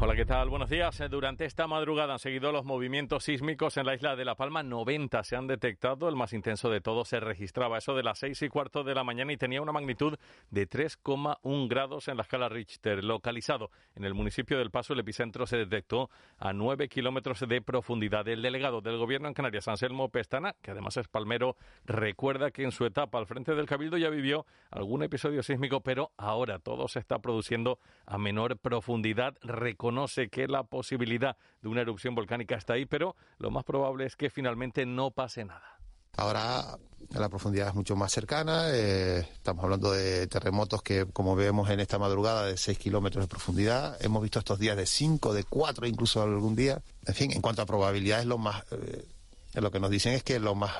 Hola, ¿qué tal? Buenos días. Eh, durante esta madrugada han seguido los movimientos sísmicos en la isla de La Palma. 90 se han detectado. El más intenso de todos se registraba eso de las 6 y cuarto de la mañana y tenía una magnitud de 3,1 grados en la escala Richter. Localizado en el municipio del Paso, el epicentro se detectó a 9 kilómetros de profundidad. El delegado del gobierno en Canarias, Anselmo Pestana, que además es palmero, recuerda que en su etapa al frente del Cabildo ya vivió algún episodio sísmico, pero ahora todo se está produciendo a menor profundidad conoce que la posibilidad de una erupción volcánica está ahí, pero lo más probable es que finalmente no pase nada. Ahora la profundidad es mucho más cercana, eh, estamos hablando de terremotos que, como vemos en esta madrugada, de 6 kilómetros de profundidad. Hemos visto estos días de 5, de 4, incluso algún día. En fin, en cuanto a probabilidades, lo más, eh, lo que nos dicen es que lo más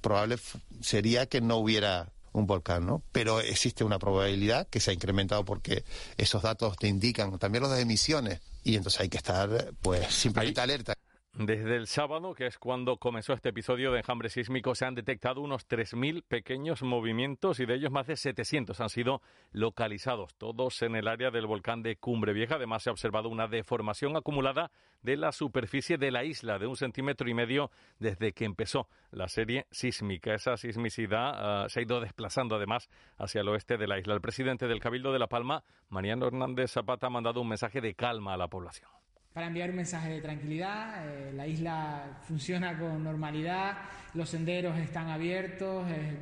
probable sería que no hubiera un volcán, ¿no? Pero existe una probabilidad que se ha incrementado porque esos datos te indican, también los de emisiones, y entonces hay que estar, pues, simplemente alerta. Desde el sábado, que es cuando comenzó este episodio de enjambre sísmico, se han detectado unos 3.000 pequeños movimientos y de ellos más de 700 han sido localizados, todos en el área del volcán de Cumbre Vieja. Además, se ha observado una deformación acumulada de la superficie de la isla de un centímetro y medio desde que empezó la serie sísmica. Esa sismicidad ah, se ha ido desplazando además hacia el oeste de la isla. El presidente del Cabildo de La Palma, Mariano Hernández Zapata, ha mandado un mensaje de calma a la población para enviar un mensaje de tranquilidad. Eh, la isla funciona con normalidad, los senderos están abiertos, eh,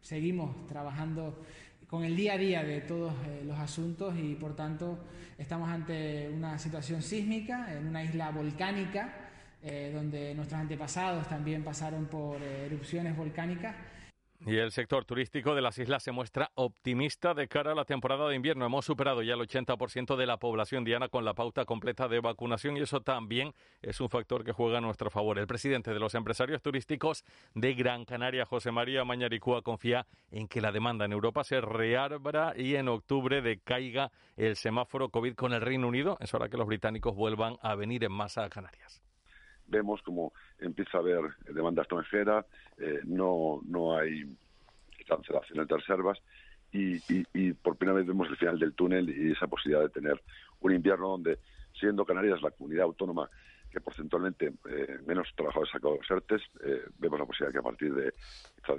seguimos trabajando con el día a día de todos eh, los asuntos y por tanto estamos ante una situación sísmica en una isla volcánica donde nuestros antepasados también pasaron por erupciones volcánicas y el sector turístico de las islas se muestra optimista de cara a la temporada de invierno. Hemos superado ya el 80% de la población diana con la pauta completa de vacunación y eso también es un factor que juega a nuestro favor. El presidente de los empresarios turísticos de Gran Canaria, José María Mañaricúa, confía en que la demanda en Europa se reabra y en octubre decaiga el semáforo COVID con el Reino Unido. Es hora que los británicos vuelvan a venir en masa a Canarias vemos como empieza a haber demanda extranjera, eh, no, no hay cancelaciones de reservas y, por primera vez vemos el final del túnel y esa posibilidad de tener un invierno donde, siendo Canarias la comunidad autónoma que porcentualmente eh, menos trabajadores ha sacado los ERTES, eh, vemos la posibilidad que a partir de,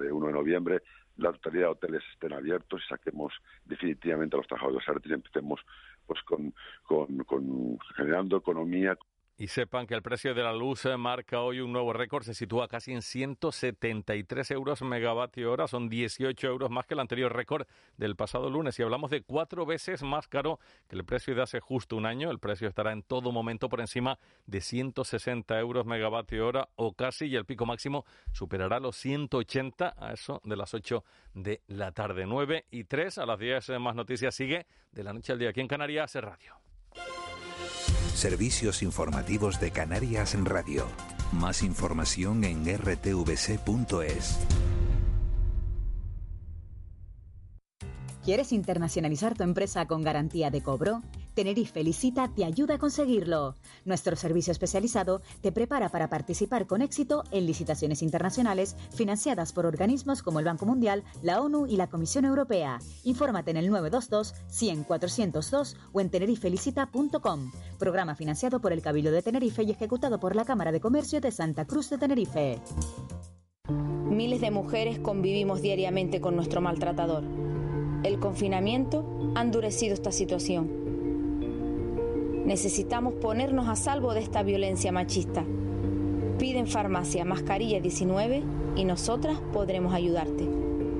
de 1 de noviembre la totalidad de hoteles estén abiertos y saquemos definitivamente a los trabajadores ERTES y empecemos pues con, con generando economía. Y sepan que el precio de la luz eh, marca hoy un nuevo récord, se sitúa casi en 173 euros megavatio hora, son 18 euros más que el anterior récord del pasado lunes. Y hablamos de cuatro veces más caro que el precio de hace justo un año. El precio estará en todo momento por encima de 160 euros megavatio hora o casi, y el pico máximo superará los 180 a eso de las 8 de la tarde. 9 y 3 a las 10 eh, más noticias sigue de la noche al día aquí en Canarias Radio. Servicios informativos de Canarias en Radio. Más información en rtvc.es. ¿Quieres internacionalizar tu empresa con garantía de cobro? Tenerife Licita te ayuda a conseguirlo. Nuestro servicio especializado te prepara para participar con éxito en licitaciones internacionales financiadas por organismos como el Banco Mundial, la ONU y la Comisión Europea. Infórmate en el 922 100 402 o en tenerifelicita.com. Programa financiado por el Cabildo de Tenerife y ejecutado por la Cámara de Comercio de Santa Cruz de Tenerife. Miles de mujeres convivimos diariamente con nuestro maltratador. El confinamiento ha endurecido esta situación Necesitamos ponernos a salvo de esta violencia machista. Pide en farmacia mascarilla 19 y nosotras podremos ayudarte.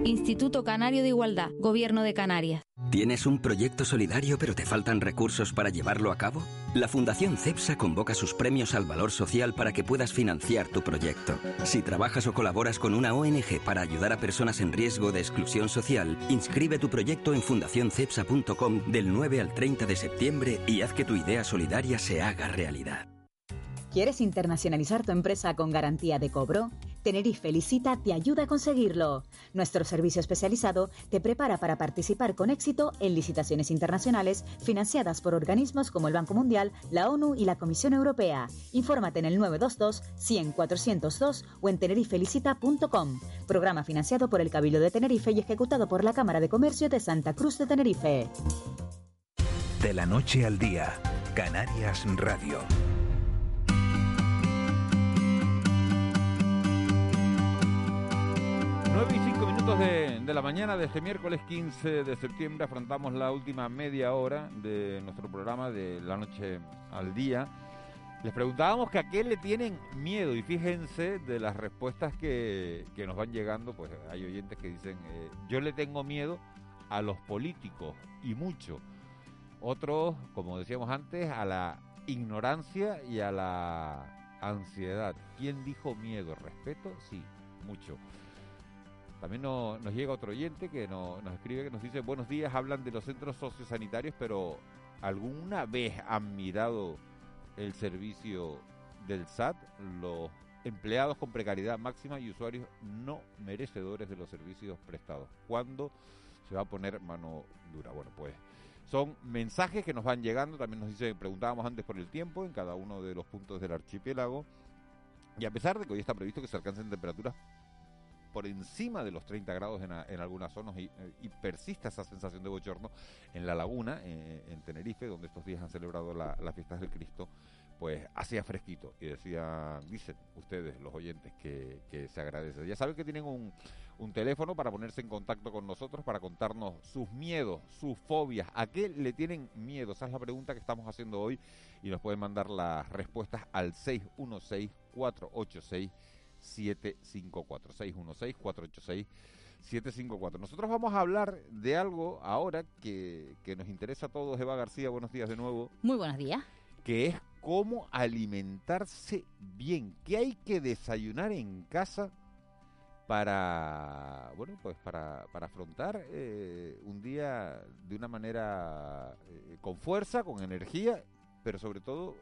Instituto Canario de Igualdad, Gobierno de Canarias. ¿Tienes un proyecto solidario pero te faltan recursos para llevarlo a cabo? La Fundación CEPSA convoca sus premios al valor social para que puedas financiar tu proyecto. Si trabajas o colaboras con una ONG para ayudar a personas en riesgo de exclusión social, inscribe tu proyecto en fundacioncepsa.com del 9 al 30 de septiembre y haz que tu idea solidaria se haga realidad. ¿Quieres internacionalizar tu empresa con garantía de cobro? Tenerife Licita te ayuda a conseguirlo. Nuestro servicio especializado te prepara para participar con éxito en licitaciones internacionales financiadas por organismos como el Banco Mundial, la ONU y la Comisión Europea. Infórmate en el 922 100 402 o en tenerifelicita.com. Programa financiado por el Cabildo de Tenerife y ejecutado por la Cámara de Comercio de Santa Cruz de Tenerife. De la noche al día, Canarias Radio. 9 y 5 minutos de, de, la mañana de este miércoles 15 de septiembre afrontamos la última media hora de nuestro programa de la noche al día. Les preguntábamos que a qué le tienen miedo y fíjense de las respuestas que, que nos van llegando, pues hay oyentes que dicen, eh, yo le tengo miedo a los políticos y mucho. Otros, como decíamos antes, a la ignorancia y a la ansiedad. ¿Quién dijo miedo? ¿Respeto? Sí, mucho. También nos llega otro oyente que nos escribe, que nos dice, buenos días, hablan de los centros sociosanitarios, pero ¿alguna vez han mirado el servicio del SAT? Los empleados con precariedad máxima y usuarios no merecedores de los servicios prestados. ¿Cuándo se va a poner mano dura? Bueno, pues son mensajes que nos van llegando, también nos dice, preguntábamos antes por el tiempo en cada uno de los puntos del archipiélago. Y a pesar de que hoy está previsto que se alcancen temperaturas por encima de los 30 grados en, algunas zonas y, persista esa sensación de bochorno en la laguna, eh, en Tenerife, donde estos días han celebrado las fiestas del Cristo, pues hacía fresquito. Y decían, dicen ustedes, los oyentes, que, se agradece. Ya saben que tienen un, un teléfono para ponerse en contacto con nosotros, para contarnos sus miedos, sus fobias, a qué le tienen miedo. Esa es la pregunta que estamos haciendo hoy y nos pueden mandar las respuestas al 616 486 754 616 486 754. Nosotros vamos a hablar de algo ahora que, que nos interesa a todos. Eva García, buenos días de nuevo. Muy buenos días. Que es cómo alimentarse bien. ¿Qué hay que desayunar en casa para, bueno, pues para, para afrontar eh, un día de una manera eh, con fuerza, con energía, pero sobre todo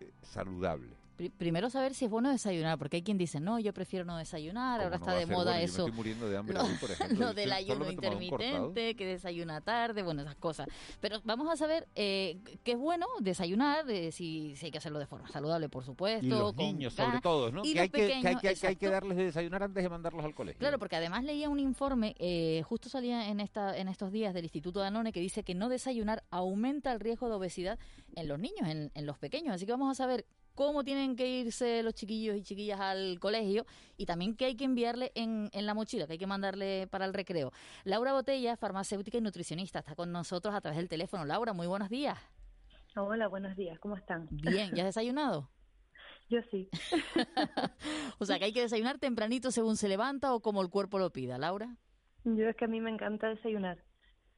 eh, saludable? Primero saber si es bueno desayunar, porque hay quien dice, no, yo prefiero no desayunar, ahora está de moda eso. estoy muriendo de hambre, por ejemplo. del ayuno intermitente, que desayuna tarde, bueno, esas cosas. Pero vamos a saber eh, qué es bueno desayunar, si, si, hay que hacerlo de forma saludable, por supuesto. Y los niños, sobre todo, ¿no? que, hay que, hay que, darles de desayunar antes de mandarlos al colegio. Claro, porque además leía un informe, eh, justo salía en, esta, en estos días del Instituto Danone, que dice que no desayunar aumenta el riesgo de obesidad en los niños, en, en los pequeños. Así que vamos a saber cómo tienen que irse los chiquillos y chiquillas al colegio y también qué hay que enviarle en, en, la mochila, que hay que mandarle para el recreo. Laura Botella, farmacéutica y nutricionista, está con nosotros a través del teléfono. Laura, muy buenos días. Hola, buenos días, ¿cómo están? Bien, ¿ya has desayunado? Yo sí. o sea, que hay que desayunar tempranito según se levanta o como el cuerpo lo pida, Laura. Yo es que a mí me encanta desayunar.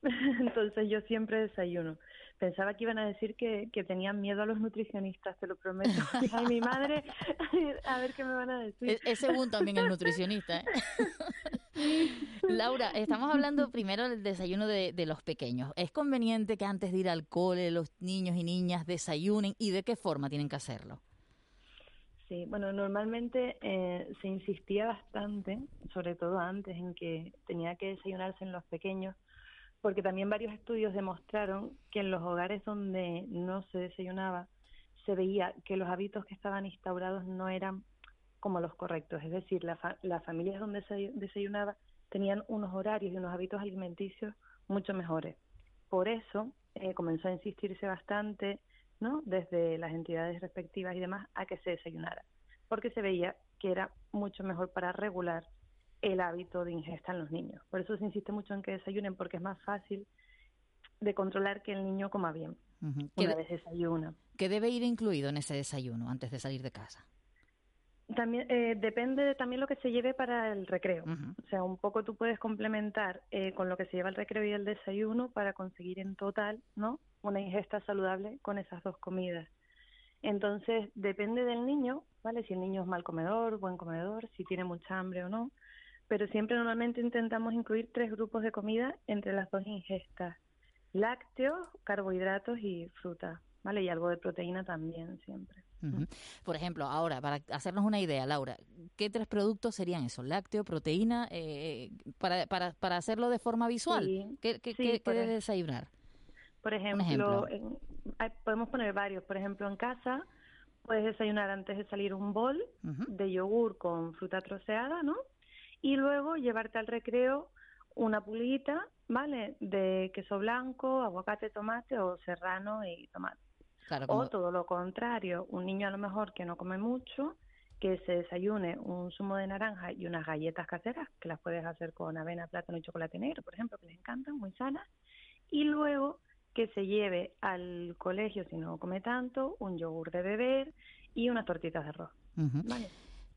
Entonces yo siempre desayuno. Pensaba que iban a decir que, que tenían miedo a los nutricionistas, te lo prometo. Ay, mi madre, a ver qué me van a decir. Es, es según también el nutricionista. ¿eh? Laura, estamos hablando primero del desayuno de, de, los pequeños. ¿Es conveniente que antes de ir al cole los niños y niñas desayunen y de qué forma tienen que hacerlo? Sí, bueno, normalmente eh, se insistía bastante, sobre todo antes, en que tenía que desayunarse en los pequeños porque también varios estudios demostraron que en los hogares donde no se desayunaba se veía que los hábitos que estaban instaurados no eran como los correctos, es decir, las familias donde se desayunaba tenían unos horarios y unos hábitos alimenticios mucho mejores. Por eso eh, comenzó a insistirse bastante, ¿no? Desde las entidades respectivas y demás a que se desayunara, porque se veía que era mucho mejor para regular el hábito de ingesta en los niños. Por eso se insiste mucho en que desayunen porque es más fácil de controlar que el niño coma bien una vez desayuna. ¿Qué debe ir incluido en ese desayuno antes de salir de casa? También eh, depende de también lo que se lleve para el recreo. O sea, un poco tú puedes complementar eh, con lo que se lleva el recreo y el desayuno para conseguir en total, ¿no? Una ingesta saludable con esas dos comidas. Entonces, depende del niño, ¿vale? Si el niño es mal comedor, buen comedor, si tiene mucha hambre o no. Pero siempre normalmente intentamos incluir tres grupos de comida entre las dos ingestas. Lácteos, carbohidratos y fruta, ¿vale? Y algo de proteína también siempre. Por ejemplo, ahora, para hacernos una idea, Laura, ¿qué tres productos serían esos? Lácteo, proteína, eh, para, para, para hacerlo de forma visual. ¿Qué, qué, qué, debe desayunar? Por ejemplo, podemos poner varios. Por ejemplo, en casa puedes desayunar antes de salir un bol de yogur con fruta troceada, ¿no? Y luego llevarte al recreo una pulguita, ¿vale? De queso blanco, aguacate, tomate o serrano y tomate. O todo lo contrario, un niño a lo mejor que no come mucho, que se desayune un zumo de naranja y unas galletas caseras, que las puedes hacer con avena, plátano y chocolate negro, por ejemplo, que les encantan, muy sanas. Y luego que se lleve al colegio, si no come tanto, un yogur de beber y unas tortitas de arroz.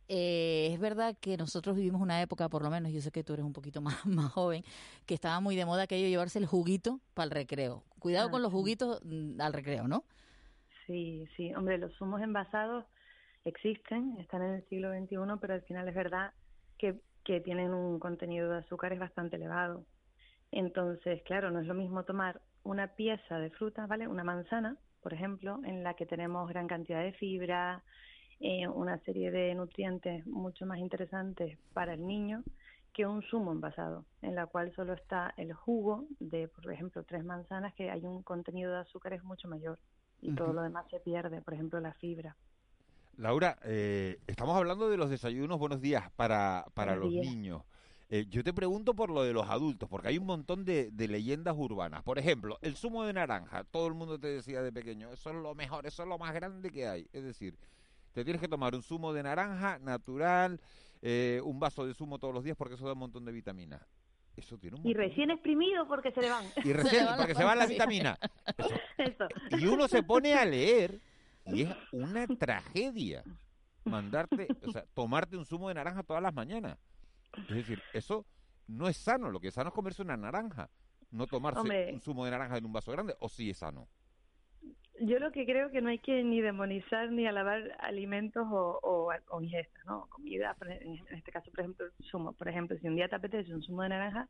Eh, es verdad que nosotros vivimos una época, por lo menos, yo sé que tú eres un poquito más, más joven, que estaba muy de moda aquello llevarse el juguito para el recreo. Cuidado ah, con los juguitos mm, al recreo, ¿no? Sí, sí, hombre, los zumos envasados existen, están en el siglo XXI, pero al final es verdad que, que tienen un contenido de azúcares bastante elevado. Entonces, claro, no es lo mismo tomar una pieza de fruta, ¿vale? Una manzana, por ejemplo, en la que tenemos gran cantidad de fibra, eh, una serie de nutrientes mucho más interesantes para el niño que un zumo envasado, en la cual solo está el jugo de, por ejemplo, tres manzanas, que hay un contenido de azúcares mucho mayor y todo lo demás se pierde, por ejemplo, la fibra. Laura, eh, estamos hablando de los desayunos buenos días para, para los niños. Eh, yo te pregunto por lo de los adultos, porque hay un montón de, leyendas urbanas. Por ejemplo, el zumo de naranja. Todo el mundo te decía de pequeño, eso es lo mejor, eso es lo más grande que hay. Es decir, te tienes que tomar un zumo de naranja natural, eh, un vaso de zumo todos los días porque eso da un montón de vitaminas. Eso tiene un y recién exprimido porque se le van. Y recién porque se van las vitaminas. Y uno se pone a leer y es una tragedia mandarte, o sea, tomarte un zumo de naranja todas las mañanas. Es decir, eso no es sano. Lo que es sano es comerse una naranja, no tomarse un zumo de naranja en un vaso grande. ¿O sí es sano? Yo lo que creo que no hay que ni demonizar ni alabar alimentos o, o, ingestas, ¿no? Comida, en este caso, por ejemplo, zumo. Por ejemplo, si un día te apetece un zumo de naranja,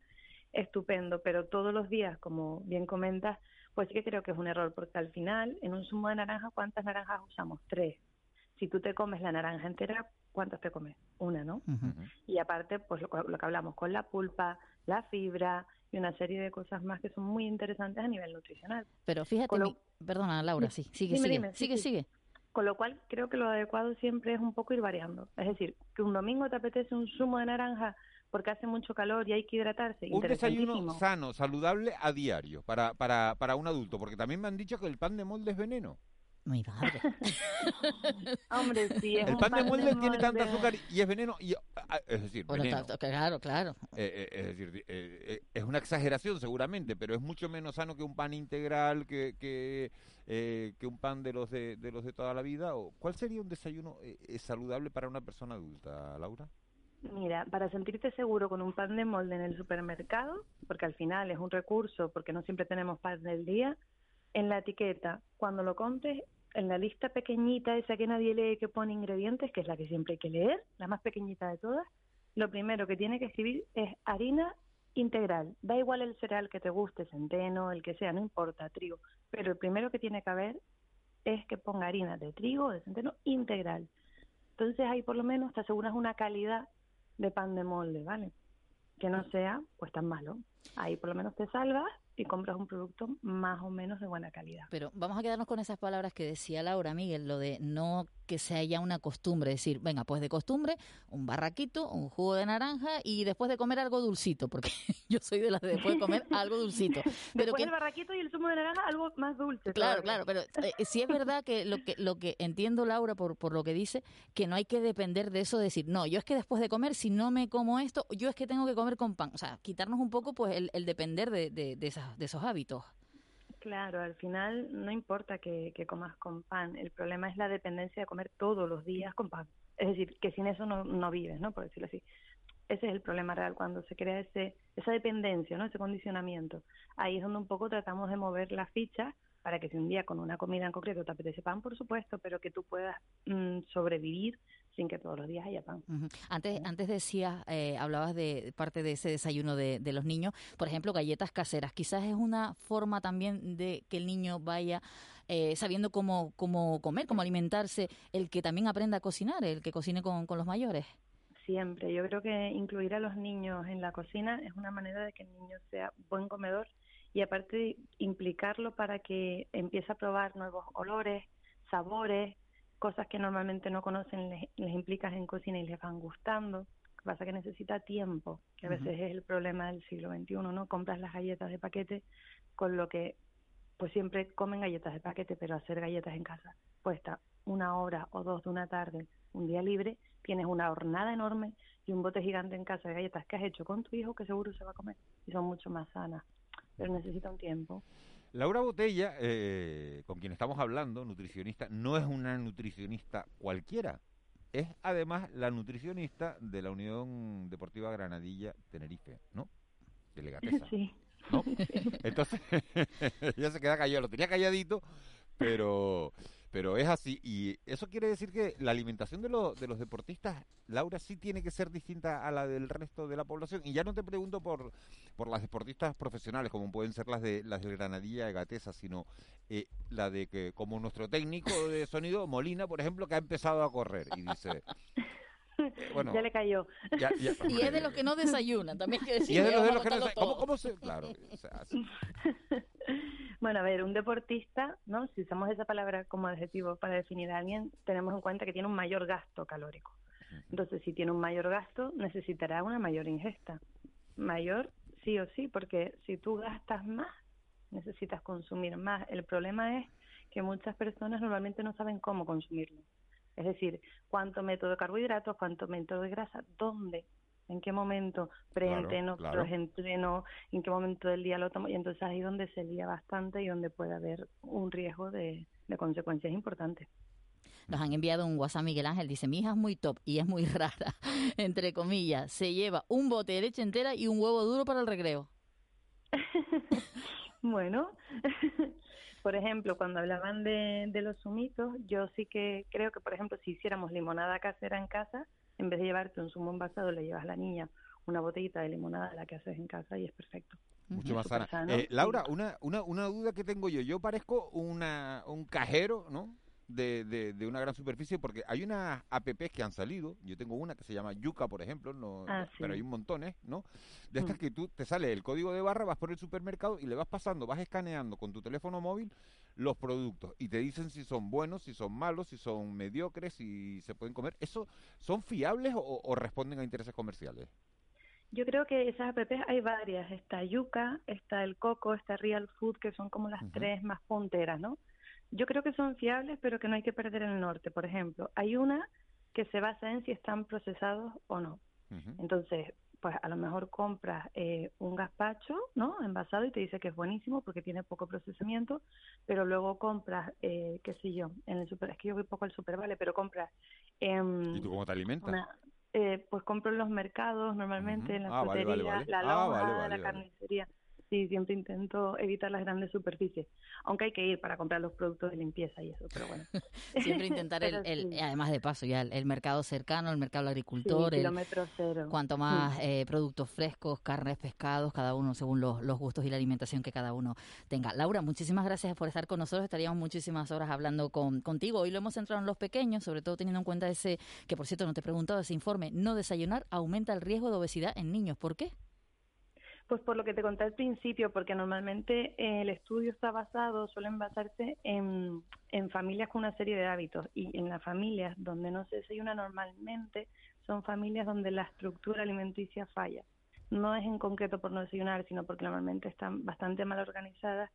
estupendo, pero todos los días, como bien comentas, pues sí que creo que es un error, porque al final, en un zumo de naranja, ¿cuántas naranjas usamos? Tres. Si tú te comes la naranja entera, ¿cuántas te comes? Una, ¿no? Y aparte, pues lo, que hablamos con la pulpa, la fibra y una serie de cosas más que son muy interesantes a nivel nutricional. Pero fíjate, perdona Laura, sí, sigue, sigue, sigue, sigue. Con lo cual, creo que lo adecuado siempre es un poco ir variando. Es decir, que un domingo te apetece un zumo de naranja porque hace mucho calor y hay que hidratarse. Un desayuno sano, saludable a diario para, para, para un adulto, porque también me han dicho que el pan de molde es veneno. Muy padre. Hombre, sí, El pan, de molde tiene tanto azúcar y es veneno. Y, ah, es decir, claro, claro. Eh, eh, es decir, eh, es una exageración seguramente, pero es mucho menos sano que un pan integral, que, que, que un pan de los de, de, los de toda la vida. ¿O ¿Cuál sería un desayuno saludable para una persona adulta, Laura? Mira, para sentirte seguro con un pan de molde en el supermercado, porque al final es un recurso, porque no siempre tenemos pan del día, en la etiqueta, cuando lo compres, en la lista pequeñita, esa que nadie lee que pone ingredientes, que es la que siempre hay que leer, la más pequeñita de todas, lo primero que tiene que escribir es harina integral. Da igual el cereal que te guste, centeno, el que sea, no importa, trigo. Pero el primero que tiene que haber es que ponga harina de trigo o de centeno integral. Entonces ahí por lo menos te aseguras una calidad de pan de molde, ¿vale? Que no sea pues tan malo. Ahí por lo menos te salvas y compras un producto más o menos de buena calidad. Pero vamos a quedarnos con esas palabras que decía Laura Miguel, lo de no que sea ya una costumbre, decir, venga, pues de costumbre, un barraquito, un jugo de naranja y después de comer algo dulcito, porque yo soy de las de después de comer algo dulcito. Pero después el barraquito y el zumo de naranja, algo más dulce. Claro, claro, pero eh, sí es verdad que lo que lo que entiendo Laura por, por lo que dice, que no hay que depender de eso, de decir, no, yo es que después de comer, si no me como esto, yo es que tengo que comer con pan. O sea, quitarnos un poco pues el, el depender de, de, de, esas, de esos hábitos. Claro, al final no importa que, comas con pan, el problema es la dependencia de comer todos los días con pan. Es decir, que sin eso no, vives, ¿no? Por decirlo así. Ese es el problema real, cuando se crea ese, esa dependencia, ¿no? Ese condicionamiento. Ahí es donde un poco tratamos de mover la ficha para que si un día con una comida en concreto te apetece pan, por supuesto, pero que tú puedas mm, sobrevivir sin que todos los días haya pan. Antes, antes decías, eh, hablabas de parte de ese desayuno de, los niños, por ejemplo, galletas caseras. Quizás es una forma también de que el niño vaya eh, sabiendo cómo, cómo comer, cómo alimentarse, el que también aprenda a cocinar, el que cocine con, con los mayores. Siempre. Yo creo que incluir a los niños en la cocina es una manera de que el niño sea buen comedor y aparte implicarlo para que empiece a probar nuevos olores, sabores, cosas que normalmente no conocen, les, implicas en cocina y les van gustando. Lo que pasa es que necesita tiempo, que a veces es el problema del siglo XXI, ¿no? Compras las galletas de paquete, con lo que pues siempre comen galletas de paquete, pero hacer galletas en casa cuesta una hora o dos de una tarde, un día libre, tienes una hornada enorme y un bote gigante en casa de galletas que has hecho con tu hijo que seguro se va a comer y son mucho más sanas pero necesita un tiempo. Laura Botella, eh, con quien estamos hablando, nutricionista, no es una nutricionista cualquiera. Es además la nutricionista de la Unión Deportiva Granadilla Tenerife, ¿no? Delegateza. Sí. ¿no? Entonces, ella se queda callado, lo tenía calladito, pero pero es así. Y eso quiere decir que la alimentación de, de los deportistas, Laura, sí tiene que ser distinta a la del resto de la población. Y ya no te pregunto por, por las deportistas profesionales, como pueden ser las de las del Granadilla de Gatesa, sino eh, la de que, como nuestro técnico de sonido, Molina, por ejemplo, que ha empezado a correr y dice... Eh, bueno, ya le cayó. y es de los que no desayunan, también hay que decir. Y es de los, que no ¿Cómo, ¿Cómo, se...? Claro. Bueno, a ver, un deportista, ¿no? Si usamos esa palabra como adjetivo para definir a alguien, tenemos en cuenta que tiene un mayor gasto calórico. Entonces, si tiene un mayor gasto, necesitará una mayor ingesta. Mayor, sí o sí, porque si tú gastas más, necesitas consumir más. El problema es que muchas personas normalmente no saben cómo consumirlo. Es decir, cuánto método de carbohidratos, cuánto método de grasa, dónde en qué momento, pre-entreno, entreno en qué momento del día lo tomo, y entonces ahí es donde se lía bastante y donde puede haber un riesgo de, consecuencias importantes. Nos han enviado un WhatsApp Miguel Ángel, dice, mi hija es muy top y es muy rara, entre comillas, se lleva un bote de leche entera y un huevo duro para el recreo. bueno, por ejemplo, cuando hablaban de, de los sumitos, yo sí que creo que, por ejemplo, si hiciéramos limonada casera en casa, en vez de llevarte un zumo envasado, le llevas a la niña una botellita de limonada la que haces en casa y es perfecto. Mucho más sana. Eh, Laura, una, una, una duda que tengo yo. Yo parezco una, un cajero, ¿no? De, de, una gran superficie porque hay unas apps que han salido, yo tengo una que se llama Yuca, por ejemplo, no, ah, pero hay un montón, ¿no? De estas mm. que tú te sale el código de barra, vas por el supermercado y le vas pasando, vas escaneando con tu teléfono móvil los productos y te dicen si son buenos, si son malos, si son mediocres, si se pueden comer. ¿Eso son fiables o, responden a intereses comerciales? Yo creo que esas apps hay varias. Está Yuca, está el Coco, está Real Food, que son como las tres más punteras, ¿no? Yo creo que son fiables, pero que no hay que perder el norte. Por ejemplo, hay una que se basa en si están procesados o no. Entonces, pues a lo mejor compras eh, un gazpacho, ¿no? Envasado y te dice que es buenísimo porque tiene poco procesamiento, pero luego compras, eh, qué sé yo, en el super, es que yo voy poco al super, vale, pero compras... ¿Y tú cómo te alimentas? eh, pues compro en los mercados normalmente, en la ah, la ah, loma, la carnicería sí, siempre intento evitar las grandes superficies, aunque hay que ir para comprar los productos de limpieza y eso, pero bueno. siempre intentar el, además de paso ya el, mercado cercano, el mercado agricultor, el kilómetro cero. Cuanto más eh, productos frescos, carnes, pescados, cada uno según los, los gustos y la alimentación que cada uno tenga. Laura, muchísimas gracias por estar con nosotros, estaríamos muchísimas horas hablando con, contigo. Hoy lo hemos centrado en los pequeños, sobre todo teniendo en cuenta ese, que por cierto no te he preguntado, ese informe, no desayunar aumenta el riesgo de obesidad en niños. ¿Por qué? Pues por lo que te conté al principio, porque normalmente eh, el estudio está basado, suelen basarse en, en familias con una serie de hábitos y en las familias donde no se desayuna normalmente son familias donde la estructura alimenticia falla. No es en concreto por no desayunar, sino porque normalmente están bastante mal organizadas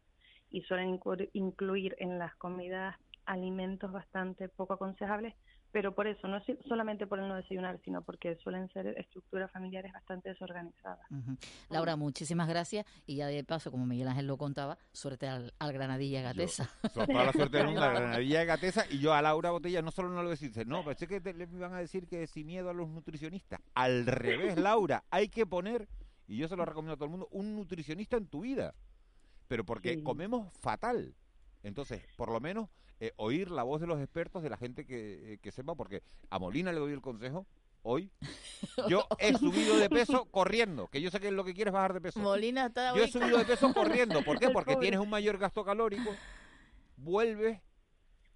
y suelen incluir en las comidas alimentos bastante poco aconsejables pero por eso, no es solamente por el no desayunar, sino porque suelen ser estructuras familiares bastante desorganizadas. Laura, muchísimas gracias y ya de paso, como Miguel Ángel lo contaba, suerte al, Granadilla Gatesa. toda la suerte del mundo al Granadilla Gatesa y yo a Laura Botella no solo no lo decirse, no, pensé que le iban a decir que sin miedo a los nutricionistas. Al revés, Laura, hay que poner, y yo se lo recomiendo a todo el mundo, un nutricionista en tu vida. Pero porque comemos fatal. Entonces, por lo menos eh, oír la voz de los expertos, de la gente que, eh, que sepa, porque a Molina le doy el consejo hoy. Yo he subido de peso corriendo, que yo sé que lo que quieres es bajar de peso. Molina está Yo he subido de peso corriendo. ¿Por qué? Porque tienes un mayor gasto calórico, vuelves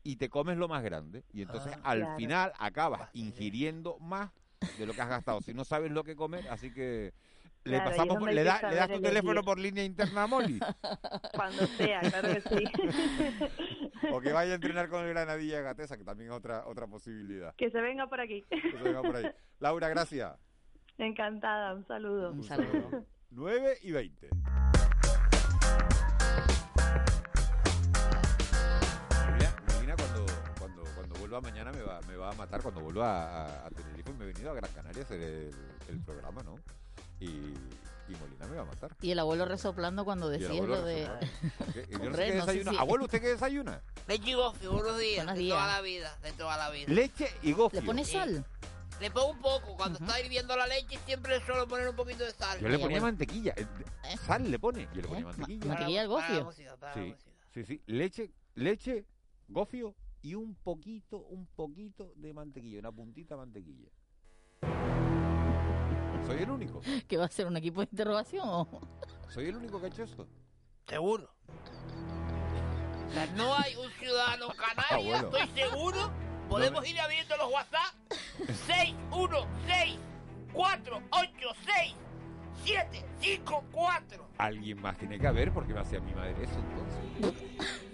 y te comes lo más grande. Y entonces ah, al final acabas ingiriendo más de lo que has gastado. Si no sabes lo que comer, así que le pasamos, le, da, le das tu teléfono por línea interna a Molly. Cuando sea, claro que sí. o que vaya a entrenar con el Granadilla Gatesa, que también es otra, otra posibilidad. Que se venga por aquí. Que se venga por ahí. Laura, gracias. Encantada, un saludo. Un saludo. 9 y 20. Molina, cuando, cuando, cuando vuelva mañana me va, me va a matar, cuando vuelva a, a Tenerife, me he venido a Gran Canaria a hacer el, el programa, ¿no? Y, y Molina me va a matar. Y el abuelo resoplando cuando decía lo de... Yo no sé qué desayuna. Abuelo, ¿usted qué desayuna? Leche y gofio, buenos días, de toda la vida, de toda la vida. Leche y gofio. ¿Le pone sal? Le pongo un poco, cuando está hirviendo la leche siempre le suelo poner un poquito de sal. Yo le ponía mantequilla, eh, ¿Eh? sal le pone, yo le ponía ¿Eh? mantequilla. ¿Mantequilla al gofio? sí, sí, sí, leche, leche, gofio y un poquito, un poquito de mantequilla, una puntita de mantequilla. ¿Soy el único? ¿Que va a ser un equipo de interrogación o...? ¿Soy el único que ha hecho esto? Seguro. O sea, no hay un ciudadano canario, ah, estoy seguro. Podemos ir abriendo los WhatsApp. 616 486 754. Alguien más tiene que haber porque va a ser mi madre eso entonces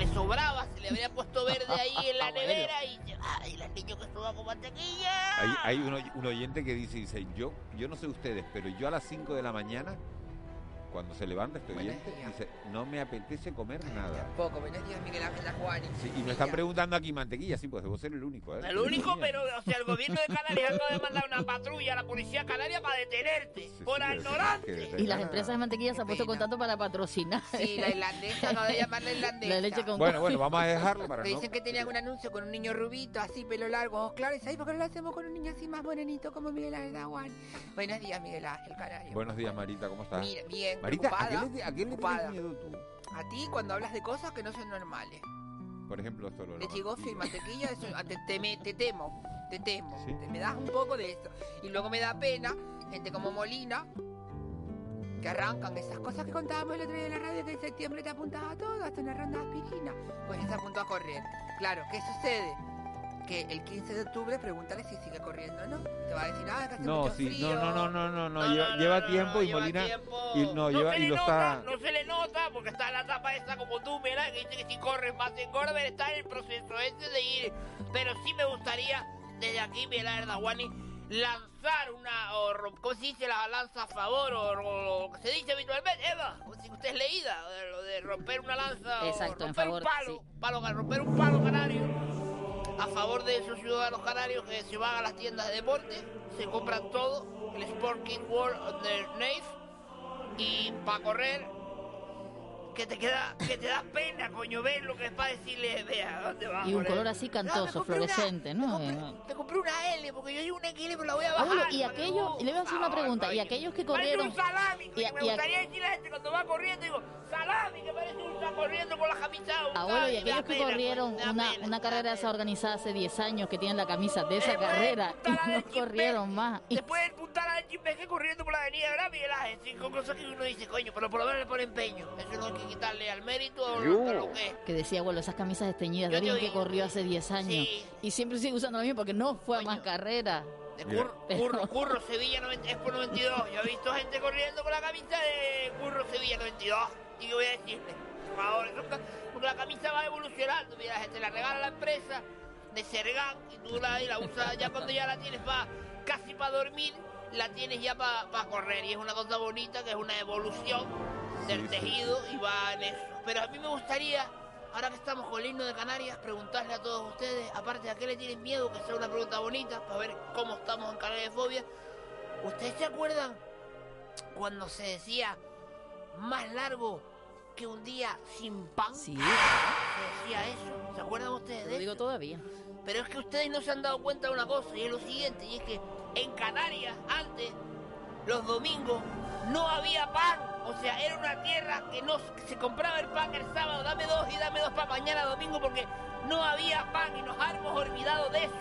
le sobraba, se le habría puesto verde ahí en la nevera y ay, el niño que estuvo con mantequilla. Hay, hay un, un, oyente que dice, dice, yo, yo no sé ustedes, pero yo a las 5 de la mañana cuando se levanta este oyente, dice, no me apetece comer nada. Poco, buenos días, Miguel Ángel Juan. Sí, y me están preguntando aquí mantequilla, sí, pues debo ser el único. ¿eh? El único, pero, o sea, el gobierno de Canarias acaba de mandar una patrulla a la policía canaria para detenerte, por ignorante. Y las empresas de mantequilla se han puesto contacto para patrocinar. Sí, la irlandesa, acaba de llamar la irlandesa. La leche con Bueno, bueno, vamos a dejarlo para Me dicen que tenían un anuncio con un niño rubito, así, pelo largo, ojos claros, ¿sabes por qué no lo hacemos con un niño así más morenito como Miguel Ángel Juan? Buenos días, Miguel Ángel Canario. Buenos días, Marita, ¿cómo estás? Mira, bien, Marita, ¿A quién le tienes miedo tú? A ti cuando hablas de cosas que no son normales. Por ejemplo, esto lo De chigofio y mantequilla, eso, te, te, te, temo, te temo. Te, me das un poco de esto. Y luego me da pena, gente como Molina, que arrancan esas cosas que contábamos el otro día en la radio, que en septiembre te apuntaba a todo, hasta una ronda de aspirina. Pues se apuntó a correr. Claro, ¿qué sucede? Que el 15 de octubre pregúntale si sigue corriendo no. Te va a decir, ah, que hace no, mucho sí, frío. No, no, no, no, no, lleva, lleva tiempo y Molina y no, lleva y lo está no se le nota porque está en la etapa esta como tú, mira, que dice que si corres más engorda, está en el proceso ese de ir. Pero sí me gustaría desde aquí, mira, Erdawani, lanzar una, o, ¿cómo se dice? La lanza a favor, o, lo que se dice habitualmente, Eva, como si usted es leída, lo de romper una lanza, Exacto, o romper en favor, un palo, sí. palo, romper un palo canario a favor de esos ciudadanos canarios que se van a las tiendas de deporte, se compran todo, el Sport King World de Nave, y para correr que te queda, que te da pena, coño, ver lo que es para decirle, vea, ¿dónde vas? Y un color así cantoso, fluorescente, ¿no? Te compré, una L, porque yo llevo una X, pero la voy a bajar. y aquellos, y le voy a hacer una pregunta, y aquellos que corrieron... un salami, y, me gustaría decirle a la gente cuando va corriendo, digo, salami, que parece un corriendo con la camisa. Abuelo, y aquellos que corrieron una, una carrera esa organizada hace 10 años, que tienen la camisa de esa carrera, y no corrieron más. Después de puntar a la que corriendo por la avenida, ¿verdad, Miguel Ángel? Cinco cosas que uno dice, coño, pero por lo menos le pone empeño. Eso no que quitarle al mérito o lo, que Que decía, bueno, esas camisas esteñidas de alguien que corrió hace 10 años. Y siempre sigue usando lo mismo porque no fue a más carrera. De curro, curro, Sevilla 90, Expo 92. Yo he visto gente corriendo con la camisa de Curro Sevilla 92. Y yo voy a decirle, por favor, porque la camisa va evolucionando. Mira, la gente la regala a la empresa de Sergan y tú la, y la usas ya cuando ya la tienes para casi para dormir la tienes ya para correr y es una cosa bonita que es una evolución del tejido y va en eso. Pero a mí me gustaría ahora que estamos con el himno de Canarias, preguntarle a todos ustedes, aparte de a qué le tienen miedo, que sea una pregunta bonita, para ver cómo estamos en Canarias de Fobia. ¿Ustedes se acuerdan cuando se decía más largo que un día sin pan? Sí. Se decía eso. ¿Se acuerdan ustedes de Lo digo eso? todavía. Pero es que ustedes no se han dado cuenta de una cosa, y es lo siguiente, y es que en Canarias antes, los domingos, no había pan. O sea, era una tierra que no se compraba el pan el sábado, dame dos y dame dos para mañana domingo, porque no había pan y nos hemos olvidado de eso.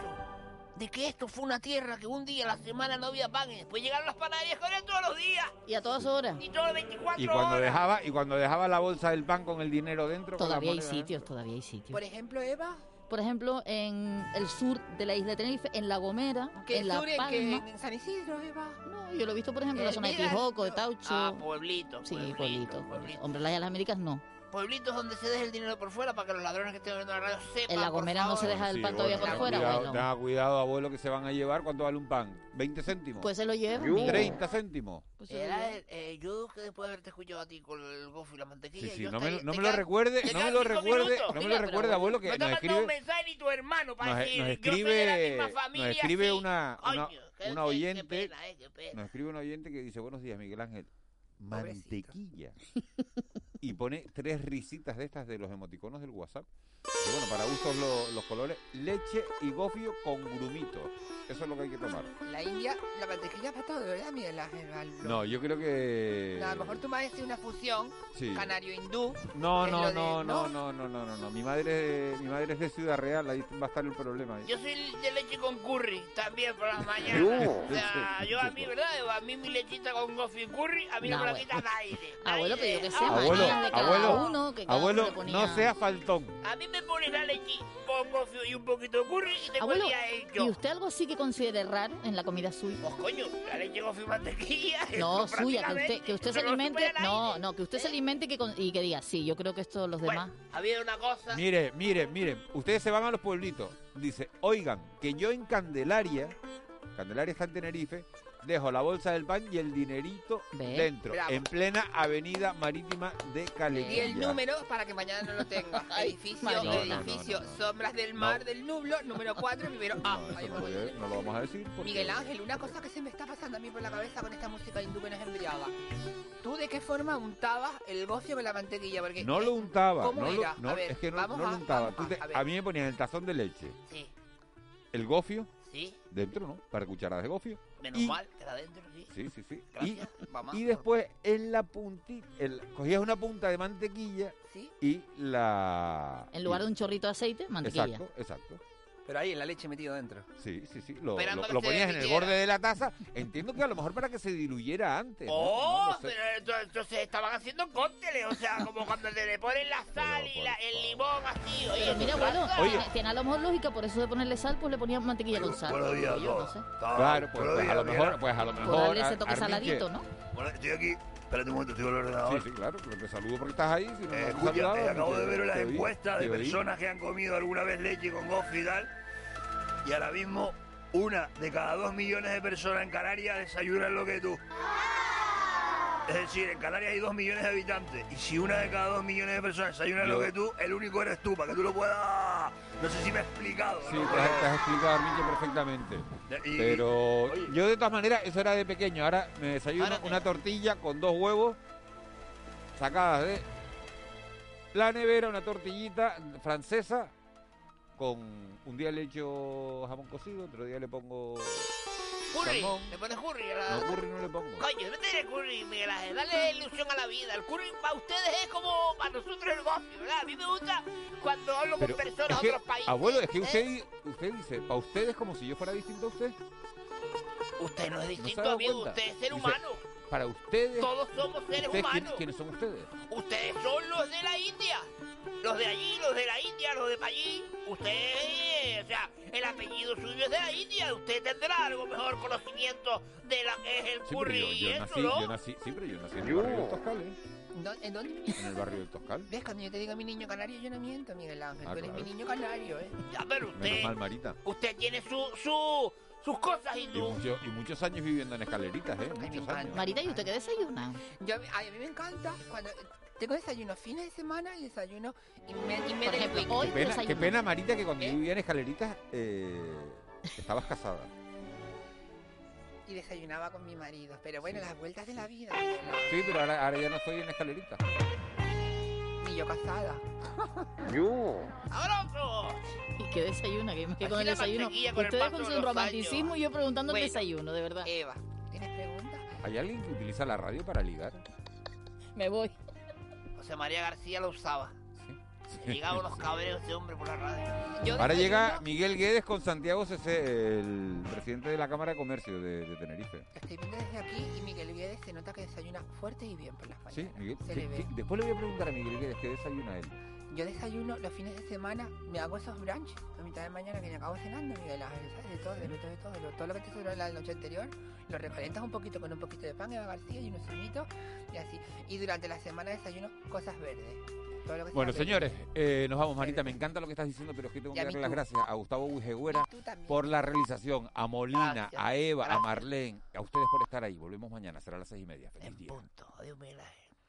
De que esto fue una tierra que un día a la semana no había pan y después llegaron las panaderías que eran todos los días Y a todas horas. y todos los 24 Y cuando horas. dejaba y cuando dejaba la bolsa del pan con el dinero dentro. Todavía hay sitios, todavía hay sitios. Por ejemplo, Eva, Por ejemplo, en el sur de la isla de Tenerife, en La Gomera, en La sur en, Palma. que en San Isidro, Eva. No, yo lo he visto, por ejemplo, en la Eh, zona de Quijoco, de. Taucho. Ah, pueblito, sí, pueblito, pueblito. pueblito. Hombre, las Islas Américas no. Pueblitos donde se deje el dinero por fuera para que los ladrones que estén viendo la radio sepan. En La Gomera no se deja el Sí, pan todavía bueno, por fuera, Cuidado, bueno. tenga cuidado, abuelo, que se van a llevar. ¿Cuánto vale un pan? ¿20 céntimos? Pues se lo lleva. Yu. 30 céntimos. Pues Era el, eh, yo que después de haberte escuchado a ti con el gofio y la mantequilla. Sí, sí, yo no me, no me lo recuerde, no me lo recuerde, minutos. no me lo recuerde, abuelo, No que te nos ha mandado un escribe, mensaje ni tu hermano para nos, decir, nos yo soy de la escribe, misma nos familia, escribe sí. una, una, oyente, Qué pena, eh, qué pena. nos escribe una oyente que dice, buenos días, Miguel Ángel, mantequilla. y pone tres risitas de estas de los emoticonos del WhatsApp. Que bueno, para gustos lo- los colores, leche y gofio con grumito. Eso es lo que hay que tomar. La India, la mantequilla para todo, ¿verdad, Miguel Ángel? No, yo creo que... A lo mejor tu madre hace una fusión Sí. canario-hindú. No, no, lo de- no, no, no, no, no, no, no. Mi madre, mi madre es de Ciudad Real, ahí va a estar el problema. Yo soy de leche con curry también por las mañanas. Uh. o sea, yo a mí, ¿verdad? A mí mi lechita con gofio y curry, a mí no, No, me la bueno. quitan aire. Abuelo, pero yo que sé, Abuelo, manías de cada abuelo, uno, que cada abuelo, uno le ponía... no sea faltón. A mí me pones la leche con gofio y un poquito de curry y te Abuelo, hecho. ¿y usted algo así que considere raro en la comida suya? Pues coño, la leche gofio y mantequilla. No, suya, que usted, que usted se no alimente, no, aire. no, que usted se alimente y que, con- y que diga, sí, yo creo que esto los demás. Bueno, había una cosa. Mire, mire, mire, ustedes se van a los pueblitos. Dice, oigan, que yo en Candelaria, Candelaria está en Tenerife, dejo la bolsa del pan y el dinerito Ve. dentro, Bravo. en plena avenida marítima de Y Calequilla. el número para que mañana no lo tenga. Edificio. No, edificio, no, no. Sombras del Mar del Nublo, número 4, primero A. Me no, lo vamos a decir. porque- Miguel Ángel, una cosa que se me está pasando a mí por la cabeza con esta música hindú que nos embriaga. ¿Tú de qué forma untabas el gofio con la mantequilla? Porque No lo untaba, ¿Cómo no, lo- A ver, es que no, vamos no lo untaba. a- a mí me ponían el tazón de leche, Sí, el gofio, sí, dentro, ¿no? Para cucharadas de gofio. menos Y- mal, que era dentro, sí. Sí, sí, sí. Y, Gracias, mamá. y después en la puntita, el, cogías una punta de mantequilla Sí, y la... En lugar de un chorrito de aceite, mantequilla. Exacto, exacto. Pero ahí en la leche metido dentro. Sí, sí, sí. Lo, lo- ponías en el borde de la taza. Entiendo que a lo mejor para que se diluyera antes. ¿no? ¡Oh! No lo sé. pero entonces, estaban haciendo cócteles, o sea, como cuando te le ponen la sal y por la- el limón así. Oye, Pero mira, ¿qué abuelo, pasa? Oye. tiene, tiene a lo mejor lógica, por eso de ponerle sal, pues le ponían mantequilla con sal. Buenos días Yo sé. Claro, pues, pues a lo mejor, pues a lo Por mejor. darle ese Ar- toque Armiche- saladito, ¿no? Bueno, estoy aquí. Espérate un momento, estoy con el ordenador. Sí, sí, claro, pero te saludo porque estás ahí. Si no, Eh, te escucha, saludaba, eh, acabo de ver las encuestas de personas que han comido alguna vez leche con gofio y tal. Y ahora mismo, una de cada dos millones de personas en Canarias desayunan lo que tú. Es decir, en Canarias hay dos millones de habitantes. Y si una de cada dos millones de personas desayunan Yo- lo que tú, el único eres tú, para que tú lo puedas. No sé si me he explicado. Sí, ¿no? te has, te has explicado, Armiche, perfectamente. Y- Pero oye. yo de todas maneras, eso era de pequeño. Ahora me desayuno Ahora una tortilla con dos huevos sacadas de la nevera, una tortillita francesa con un día le echo jamón cocido, otro día le pongo Curry, salmón. le pones curry a la... No, curry no le pongo. Coño, métele curry, Miguel Ángel, dale ilusión a la vida. El curry para ustedes es como para nosotros el gofio, ¿verdad? A mí me gusta cuando hablo Pero con personas es de que, otros países. abuelo, es que ¿eh? usted, usted dice, para usted es como si yo fuera distinto a usted. Usted no es ¿No distinto a mí, cuenta? usted es ser Dice, humano. Para ustedes, Todos somos seres ¿ustedes humanos. ¿quiénes son ustedes? Ustedes son los de la India. Los de allí, los de la India, los de allí. Usted, o sea, el apellido suyo es de la India. Usted tendrá algo mejor conocimiento de la que es el Sí, curry yo, y yo eso, nací, ¿no? yo nací, sí, pero yo nací en el barrio del Toscal, ¿eh? ¿Dó- ¿En dónde? En el barrio del Toscal. ¿Ves? Cuando yo te digo mi niño canario, yo no miento, Miguel Ángel. Ah, Tú eres claro. mi niño canario, ¿eh? Ya, pero Menos usted, mal, Marita. usted tiene su, su, sus cosas Y, mucho- y muchos años viviendo en escaleritas, ¿eh? Muchos años. Marita, ¿y usted qué desayuna? Yo, a mí me encanta cuando Tengo desayuno fines de semana y desayuno y me, y me Por ejemplo, hoy Qué pena, qué desayuno. pena, Marita, que cuando yo vivía en escaleritas eh, estabas casada. Y desayunaba con mi marido. Pero bueno, las vueltas de la vida. Sí, pero ahora, ahora ya no estoy en escaleritas. Ni yo casada. Yo. ¡Abrazo! ¿Y qué desayuna? Que, que Así con el desayuno. con Ustedes con su romanticismo y yo preguntando Bueno, el desayuno, de verdad. Eva, ¿tienes preguntas? ¿Hay alguien que utiliza la radio para ligar? Me voy. José María García lo usaba. Llegaban los cabreos de hombre por la radio. Yo Ahora llega Miguel Guedes con Santiago CC, el presidente de la Cámara de Comercio de, de Tenerife. Estoy viendo desde aquí y Miguel Guedes se nota que desayuna fuerte y bien por las mañanas. Sí, Miguel. Se ¿qué- le ve. qué- después le voy a preguntar a Miguel Guedes qué desayuna él. Yo desayuno los fines de semana, me hago esos brunch a mitad de mañana que me acabo cenando, Miguel Ángel, ¿sabes? De todo, le meto de todo, de todo lo que te sobró la noche anterior, lo recalientas un poquito con un poquito de pan, Eva García y unos zumitos y así. Y durante la semana desayuno cosas verdes. Todo lo que sea Bueno, señores, eh, nos vamos, Marita. Me encanta lo que estás diciendo, pero es que tengo que darle las gracias a Gustavo también. por la realización, a Molina, Gracias, a Eva, a. Marlene, a ustedes por estar ahí. Volvemos mañana, será a las seis y media. Feliz día. Punto de humildad.